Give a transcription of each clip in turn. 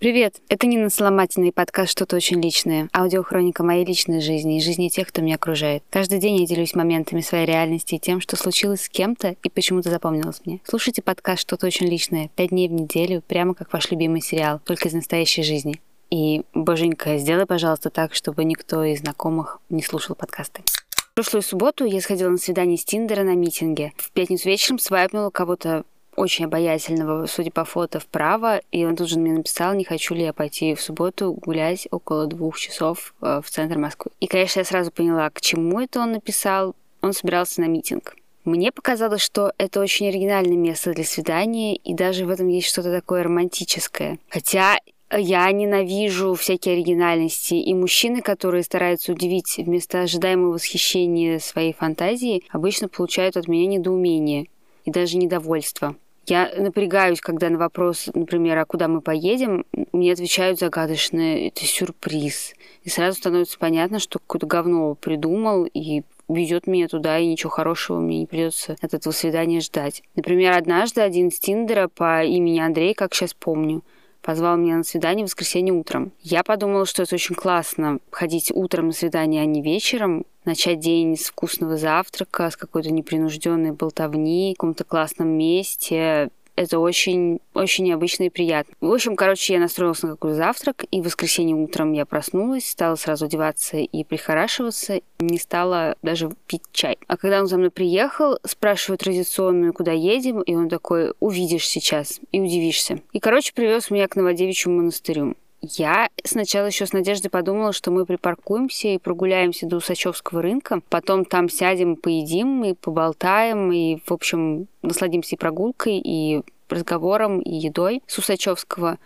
Привет! Это Нина Соломатина и подкаст «Что-то очень личное». Аудиохроника моей личной жизни и жизни тех, кто меня окружает. Каждый день я делюсь моментами своей реальности и тем, что случилось с кем-то и почему-то запомнилось мне. Слушайте подкаст «Что-то очень личное» пять дней в неделю, прямо как ваш любимый сериал, только из настоящей жизни. И, боженька, сделай, пожалуйста, так, чтобы никто из знакомых не слушал подкасты. В прошлую субботу я сходила на свидание с Тиндера на митинге. В пятницу вечером свайпнула кого-то очень обаятельного, судя по фото, вправо, и он тут же мне написал, не хочу ли я пойти в субботу гулять около двух часов э, в центр Москвы. И, конечно, я сразу поняла, к чему это он написал. Он собирался на митинг. Мне показалось, что это очень оригинальное место для свидания, и даже в этом есть что-то такое романтическое. Хотя я ненавижу всякие оригинальности, и мужчины, которые стараются удивить вместо ожидаемого восхищения своей фантазии, обычно получают от меня недоумение и даже недовольство. Я напрягаюсь, когда на вопрос, например, а куда мы поедем, мне отвечают загадочно, это сюрприз. И сразу становится понятно, что какое-то говно придумал и везет меня туда, и ничего хорошего мне не придется от этого свидания ждать. Например, однажды один из Тиндера по имени Андрей, как сейчас помню, позвал меня на свидание в воскресенье утром. Я подумала, что это очень классно ходить утром на свидание, а не вечером, начать день с вкусного завтрака, с какой-то непринужденной болтовни, в каком-то классном месте, это очень, очень необычно и приятно. В общем, короче, я настроилась на какой-то завтрак, и в воскресенье утром я проснулась, стала сразу одеваться и прихорашиваться, не стала даже пить чай. А когда он за мной приехал, спрашиваю традиционную, куда едем, и он такой, увидишь сейчас и удивишься. И, короче, привез меня к Новодевичьему монастырю. Я сначала еще с надеждой подумала, что мы припаркуемся и прогуляемся до Усачевского рынка, потом там сядем, поедим и поболтаем, и, в общем, насладимся и прогулкой, и разговором, и едой с Усачевского.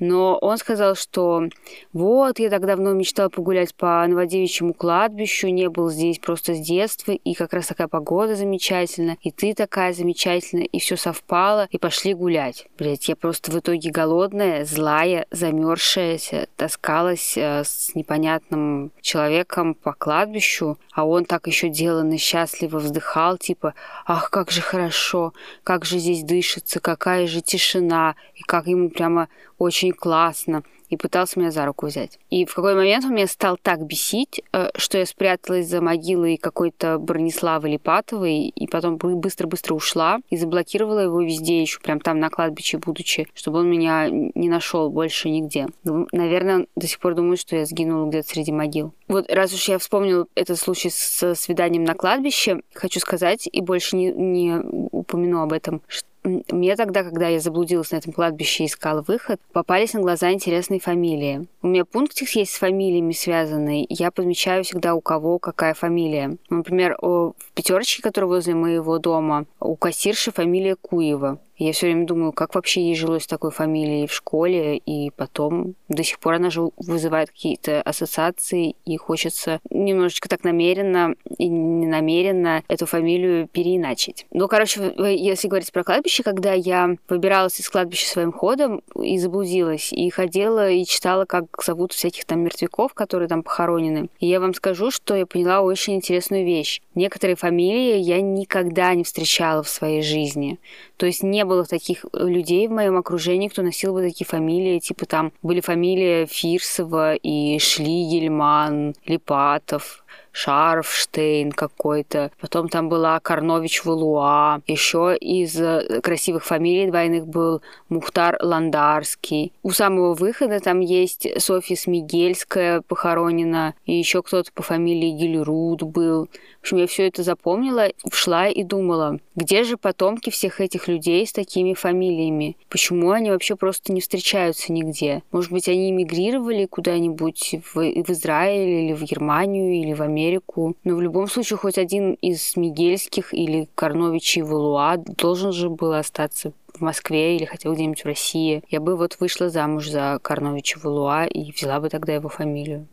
Но он сказал, что вот, я так давно мечтал погулять по Новодевичьему кладбищу, не был здесь просто с детства, и как раз такая погода замечательная, и ты такая замечательная, и все совпало, и пошли гулять. Блять, я просто в итоге голодная, злая, замерзшаяся, таскалась э, с непонятным человеком по кладбищу, а он так еще деланно счастливо вздыхал, типа, ах, как же хорошо, как же здесь дышится, какая же тишина, и как ему прямо очень классно, и пытался меня за руку взять. И в какой момент он меня стал так бесить, э, что я спряталась за могилой какой-то Брониславы Липатовой, и потом быстро-быстро ушла и заблокировала его везде, еще прям там на кладбище будучи, чтобы он меня не нашел больше нигде. Ну, наверное, до сих пор думаю, что я сгинула где-то среди могил. Вот раз уж я вспомнила этот случай с свиданием на кладбище, хочу сказать, и больше не, не упомяну об этом, что мне тогда, когда я заблудилась на этом кладбище и искала выход, попались на глаза интересные фамилии. У меня пунктик есть с фамилиями связанный. Я подмечаю всегда, у кого какая фамилия. Например, в пятерочке, которая возле моего дома, у кассирши фамилия Куева. Я все время думаю, как вообще ей жилось такой фамилией в школе, и потом до сих пор она же вызывает какие-то ассоциации, и хочется немножечко так намеренно и ненамеренно эту фамилию переиначить. Ну, короче, если говорить про кладбище, когда я выбиралась из кладбища своим ходом и заблудилась, и ходила и читала, как зовут всяких там мертвяков, которые там похоронены, и я вам скажу, что я поняла очень интересную вещь. Некоторые фамилии я никогда не встречала в своей жизни. То есть не было таких людей в моем окружении, кто носил бы такие фамилии. Типа там были фамилии Фирсова и Шлигельман, Липатов. Шарфштейн какой-то. Потом там была Карнович Валуа. Еще из э, красивых фамилий двойных был Мухтар Ландарский. У самого выхода там есть Софья Смигельская похоронена. И еще кто-то по фамилии Гильруд был. В общем, я все это запомнила, шла и думала, где же потомки всех этих людей с такими фамилиями? Почему они вообще просто не встречаются нигде? Может быть, они эмигрировали куда-нибудь в, в Израиль или в Германию или в Америку? Но в любом случае, хоть один из Мигельских или Карновичей Валуа должен же был остаться в Москве или хотя бы где-нибудь в России. Я бы вот вышла замуж за Карновича Валуа и взяла бы тогда его фамилию.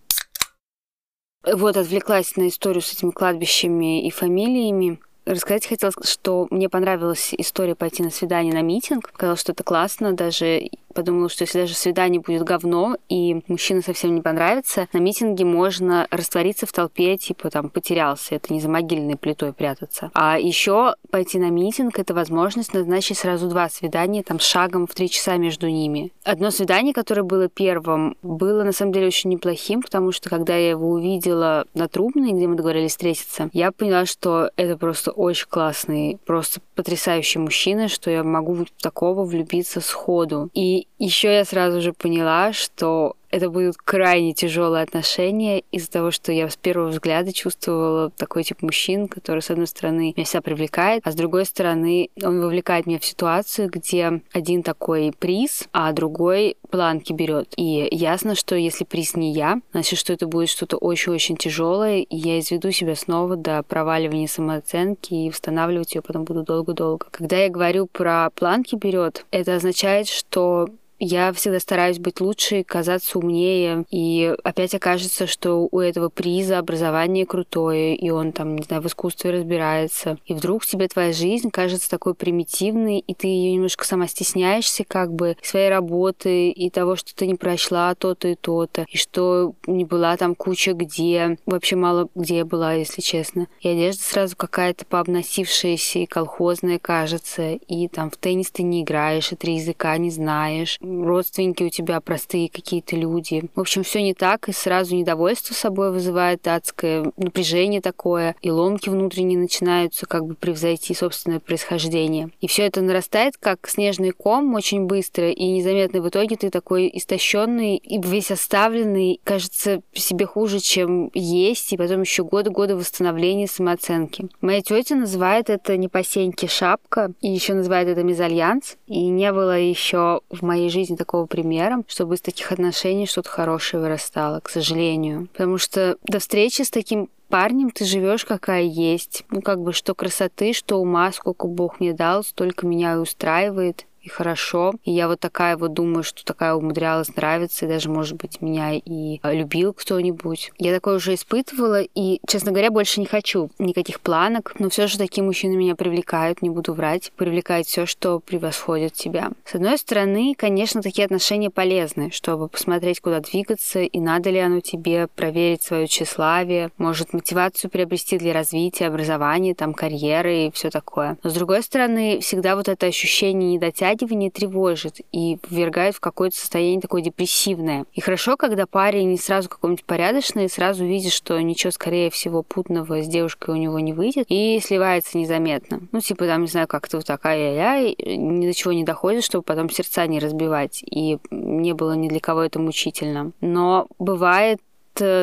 Вот, отвлеклась на историю с этими кладбищами и фамилиями. Рассказать хотела, что мне понравилась история пойти на свидание на митинг. Показалось, что это классно. Даже подумала, что если даже свидание будет говно, и мужчина совсем не понравится, на митинге можно раствориться в толпе, типа там потерялся, это не за могильной плитой прятаться. А еще пойти на митинг — это возможность назначить сразу два свидания, там, с шагом в три часа между ними. Одно свидание, которое было первым, было на самом деле очень неплохим, потому что когда я его увидела на Трубной, где мы договорились встретиться, я поняла, что это просто очень классный, просто потрясающий мужчина, что я могу в такого влюбиться сходу. И еще я сразу же поняла, что это будут крайне тяжелые отношения из-за того, что я с первого взгляда чувствовала такой тип мужчин, который, с одной стороны, меня вся привлекает, а с другой стороны, он вовлекает меня в ситуацию, где один такой приз, а другой планки берет. И ясно, что если приз не я, значит, что это будет что-то очень-очень тяжелое, и я изведу себя снова до проваливания самооценки и восстанавливать ее потом буду долго-долго. Когда я говорю про планки берет, это означает, что я всегда стараюсь быть лучше, казаться умнее, и опять окажется, что у этого приза образование крутое, и он там, не знаю, в искусстве разбирается. И вдруг тебе твоя жизнь кажется такой примитивной, и ты ее немножко сама стесняешься как бы своей работы и того, что ты не прошла то-то и то-то, и что не была там куча где, вообще мало где я была, если честно. И одежда сразу какая-то пообносившаяся и колхозная кажется, и там в теннис ты не играешь, и три языка не знаешь, родственники у тебя простые какие-то люди. В общем, все не так, и сразу недовольство собой вызывает адское напряжение такое, и ломки внутренние начинаются как бы превзойти собственное происхождение. И все это нарастает как снежный ком очень быстро, и незаметно в итоге ты такой истощенный и весь оставленный, кажется себе хуже, чем есть, и потом еще годы-годы восстановления самооценки. Моя тетя называет это не по шапка, и еще называет это мезальянс, и не было еще в моей жизни жизни такого примера, чтобы из таких отношений что-то хорошее вырастало, к сожалению. Потому что до встречи с таким парнем ты живешь какая есть. Ну, как бы, что красоты, что ума, сколько Бог мне дал, столько меня и устраивает и хорошо. И я вот такая вот думаю, что такая умудрялась нравиться, и даже, может быть, меня и а, любил кто-нибудь. Я такое уже испытывала, и, честно говоря, больше не хочу никаких планок, но все же такие мужчины меня привлекают, не буду врать. Привлекает все, что превосходит тебя. С одной стороны, конечно, такие отношения полезны, чтобы посмотреть, куда двигаться, и надо ли оно тебе, проверить свое тщеславие, может, мотивацию приобрести для развития, образования, там, карьеры и все такое. Но, с другой стороны, всегда вот это ощущение недотягивания затрагивание тревожит и ввергает в какое-то состояние такое депрессивное. И хорошо, когда парень не сразу какой-нибудь порядочный, сразу видит, что ничего, скорее всего, путного с девушкой у него не выйдет, и сливается незаметно. Ну, типа, там, не знаю, как-то вот такая я ни до чего не доходит, чтобы потом сердца не разбивать, и не было ни для кого это мучительно. Но бывает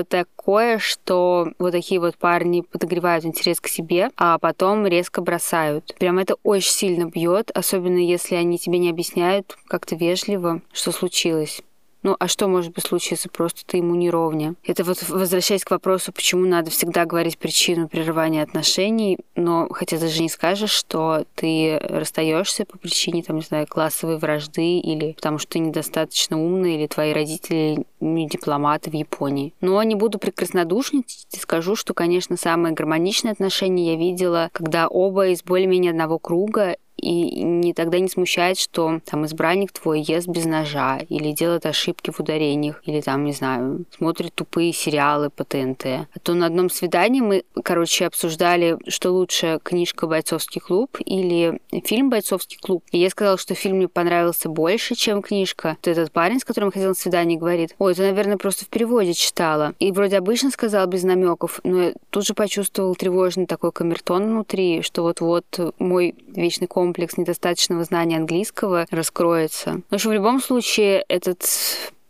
такое, что вот такие вот парни подогревают интерес к себе, а потом резко бросают. Прям это очень сильно бьет, особенно если они тебе не объясняют как-то вежливо, что случилось. Ну, а что может быть случиться? Просто ты ему не ровня. Это вот возвращаясь к вопросу, почему надо всегда говорить причину прерывания отношений, но хотя даже не скажешь, что ты расстаешься по причине, там, не знаю, классовой вражды или потому что ты недостаточно умный, или твои родители не дипломаты в Японии. Но не буду прекраснодушничать и скажу, что, конечно, самые гармоничные отношения я видела, когда оба из более-менее одного круга, и не, тогда не смущает, что там избранник твой ест без ножа, или делает ошибки в ударениях, или там, не знаю, смотрит тупые сериалы по ТНТ. А то на одном свидании мы, короче, обсуждали, что лучше, книжка «Бойцовский клуб» или фильм «Бойцовский клуб». И я сказала, что фильм мне понравился больше, чем книжка. То этот парень, с которым я ходила на свидание, говорит, ой, ты, наверное, просто в переводе читала. И вроде обычно сказал без намеков, но я тут же почувствовал тревожный такой камертон внутри, что вот-вот мой вечный комп комплекс недостаточного знания английского раскроется. Но что в любом случае этот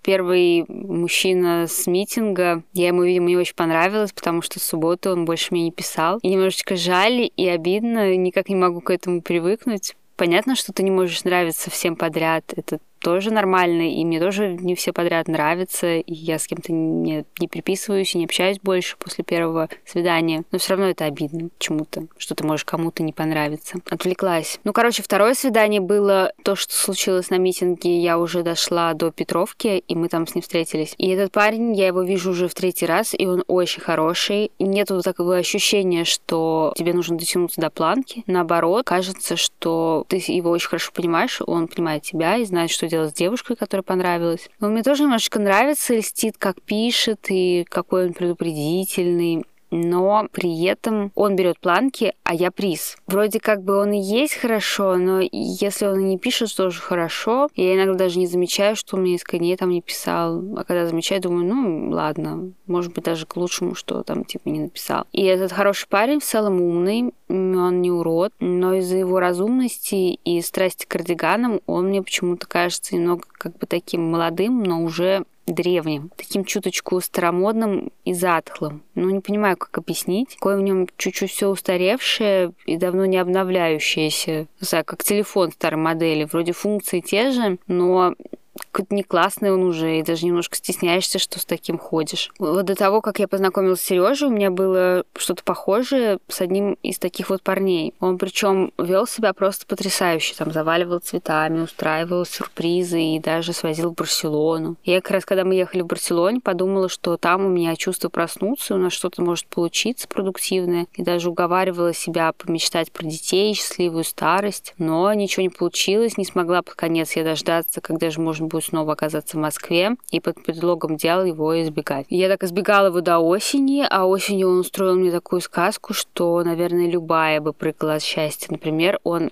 первый мужчина с митинга. Я ему, видимо, не очень понравилась, потому что в субботу он больше мне не писал. И немножечко жаль и обидно, никак не могу к этому привыкнуть. Понятно, что ты не можешь нравиться всем подряд. Это тоже нормально, и мне тоже не все подряд нравятся, и я с кем-то не, не приписываюсь и не общаюсь больше после первого свидания. Но все равно это обидно чему-то, что ты можешь кому-то не понравиться. Отвлеклась. Ну, короче, второе свидание было то, что случилось на митинге. Я уже дошла до Петровки, и мы там с ним встретились. И этот парень, я его вижу уже в третий раз, и он очень хороший. Нет вот такого ощущения, что тебе нужно дотянуться до планки. Наоборот, кажется, что ты его очень хорошо понимаешь, он понимает тебя и знает, что делать с девушкой, которая понравилась. Он мне тоже немножечко нравится, льстит, как пишет, и какой он предупредительный но при этом он берет планки, а я приз. Вроде как бы он и есть хорошо, но если он и не пишет, тоже хорошо. Я иногда даже не замечаю, что он мне искренне там не писал. А когда замечаю, думаю, ну ладно, может быть даже к лучшему, что там типа не написал. И этот хороший парень в целом умный, он не урод, но из-за его разумности и страсти к кардиганам он мне почему-то кажется немного как бы таким молодым, но уже древним, таким чуточку старомодным и затхлым. Ну, не понимаю, как объяснить. Какое в нем чуть-чуть все устаревшее и давно не обновляющееся. Не знаю, как телефон старой модели. Вроде функции те же, но какой-то не классный он уже, и даже немножко стесняешься, что с таким ходишь. Вот до того, как я познакомилась с Сережей, у меня было что-то похожее с одним из таких вот парней. Он причем вел себя просто потрясающе, там заваливал цветами, устраивал сюрпризы и даже свозил в Барселону. Я как раз, когда мы ехали в Барселоне, подумала, что там у меня чувство проснуться, у нас что-то может получиться продуктивное, и даже уговаривала себя помечтать про детей, счастливую старость, но ничего не получилось, не смогла под конец я дождаться, когда же можно будет снова оказаться в Москве, и под предлогом дел его избегать. Я так избегала его до осени, а осенью он устроил мне такую сказку, что, наверное, любая бы прыгала от счастья. Например, он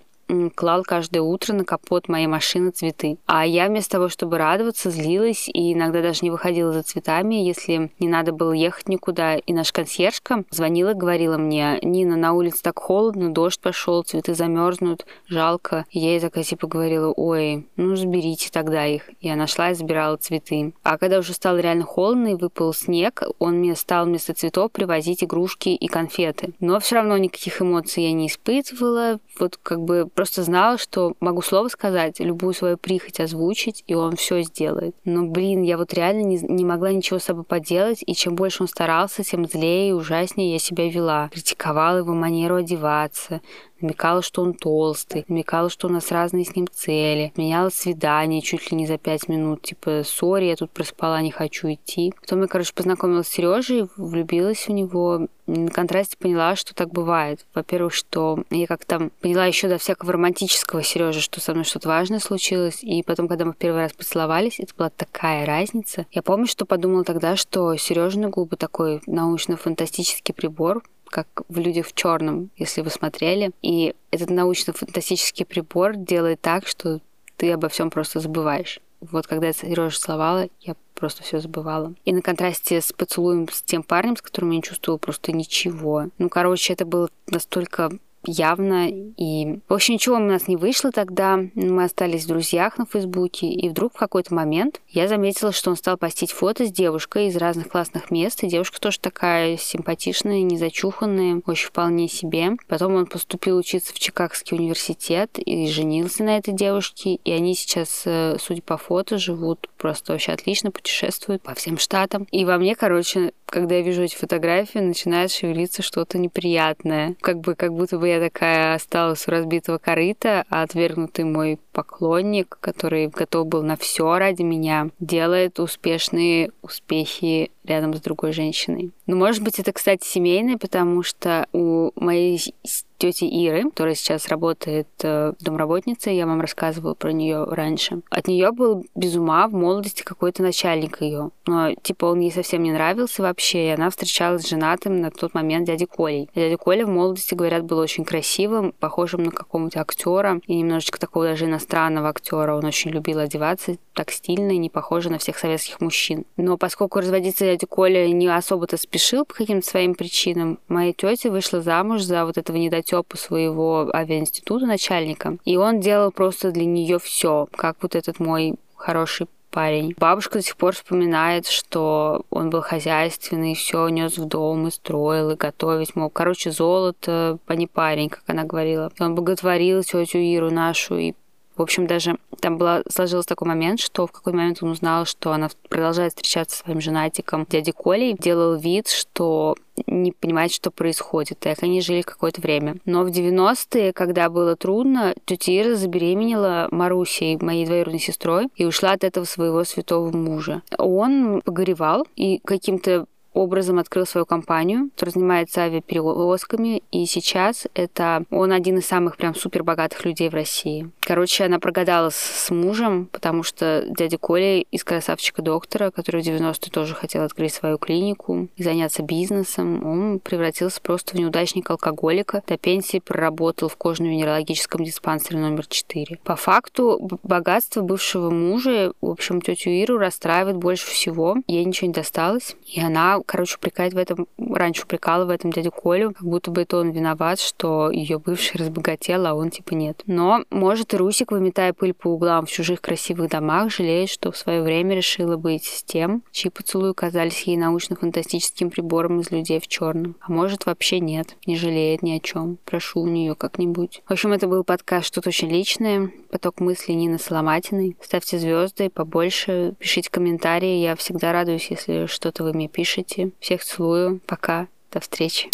клал каждое утро на капот моей машины цветы. А я вместо того, чтобы радоваться, злилась и иногда даже не выходила за цветами, если не надо было ехать никуда. И наш консьержка звонила говорила мне, Нина, на улице так холодно, дождь пошел, цветы замерзнут, жалко. И я ей такая типа говорила, ой, ну заберите тогда их. Я нашла и забирала цветы. А когда уже стало реально холодно и выпал снег, он мне стал вместо цветов привозить игрушки и конфеты. Но все равно никаких эмоций я не испытывала. Вот как бы просто знала, что могу слово сказать, любую свою прихоть озвучить, и он все сделает. Но, блин, я вот реально не, не могла ничего с собой поделать, и чем больше он старался, тем злее и ужаснее я себя вела. Критиковала его манеру одеваться, намекала, что он толстый, намекала, что у нас разные с ним цели, меняла свидание чуть ли не за пять минут, типа, сори, я тут проспала, не хочу идти. Потом я, короче, познакомилась с Сережей, влюбилась в него, на контрасте поняла, что так бывает. Во-первых, что я как-то поняла еще до всякого романтического Сережи, что со мной что-то важное случилось. И потом, когда мы в первый раз поцеловались, это была такая разница. Я помню, что подумала тогда, что Сережины губы такой научно-фантастический прибор, как в «Людях в черном», если вы смотрели. И этот научно-фантастический прибор делает так, что ты обо всем просто забываешь. Вот когда я Сережу целовала, я просто все забывала. И на контрасте с поцелуем с тем парнем, с которым я не чувствовала просто ничего. Ну, короче, это было настолько явно. И, в общем, ничего у нас не вышло тогда. Мы остались в друзьях на Фейсбуке. И вдруг в какой-то момент я заметила, что он стал постить фото с девушкой из разных классных мест. И девушка тоже такая симпатичная, незачуханная, очень вполне себе. Потом он поступил учиться в Чикагский университет и женился на этой девушке. И они сейчас, э, судя по фото, живут просто вообще отлично, путешествуют по всем штатам. И во мне, короче, когда я вижу эти фотографии, начинает шевелиться что-то неприятное. Как бы, как будто бы я такая осталась у разбитого корыта, а отвергнутый мой поклонник, который готов был на все ради меня, делает успешные успехи рядом с другой женщиной. Ну, может быть, это, кстати, семейное, потому что у моей тети Иры, которая сейчас работает э, домработницей, я вам рассказывала про нее раньше. От нее был без ума в молодости какой-то начальник ее. Но, типа, он ей совсем не нравился вообще, и она встречалась с женатым на тот момент дядей Колей. Дядя Коля в молодости, говорят, был очень красивым, похожим на какого-нибудь актера, и немножечко такого даже иностранного актера. Он очень любил одеваться так стильно и не похоже на всех советских мужчин. Но поскольку разводиться дядя Коля не особо-то спешил по каким-то своим причинам, моя тетя вышла замуж за вот этого недотёпа Степу своего авиаинститута начальника, и он делал просто для нее все, как вот этот мой хороший парень. Бабушка до сих пор вспоминает, что он был хозяйственный, все нес в дом и строил, и готовить мог. Короче, золото, а не парень, как она говорила. Он боготворил тетю Иру нашу и в общем, даже там была, сложился такой момент, что в какой-то момент он узнал, что она продолжает встречаться со своим женатиком дядей Колей, делал вид, что не понимает, что происходит. Так они жили какое-то время. Но в 90-е, когда было трудно, тетя Ира забеременела Марусей, моей двоюродной сестрой, и ушла от этого своего святого мужа. Он погоревал и каким-то образом открыл свою компанию, занимается авиаперевозками, и сейчас это он один из самых прям супер богатых людей в России. Короче, она прогадала с, мужем, потому что дядя Коля из красавчика доктора, который в 90-е тоже хотел открыть свою клинику и заняться бизнесом, он превратился просто в неудачника алкоголика. До пенсии проработал в кожно-венерологическом диспансере номер 4. По факту, богатство бывшего мужа, в общем, тетю Иру расстраивает больше всего. Ей ничего не досталось. И она, короче, упрекает в этом, раньше упрекала в этом дядю Колю, как будто бы это он виноват, что ее бывший разбогател, а он типа нет. Но, может, и Русик, выметая пыль по углам в чужих красивых домах, жалеет, что в свое время решила быть с тем, чьи поцелуи казались ей научно-фантастическим прибором из людей в черном. А может, вообще нет, не жалеет ни о чем. Прошу у нее как-нибудь. В общем, это был подкаст «Что-то очень личное», поток мыслей Нины Соломатиной. Ставьте звезды побольше, пишите комментарии. Я всегда радуюсь, если что-то вы мне пишете. Всех целую. Пока. До встречи.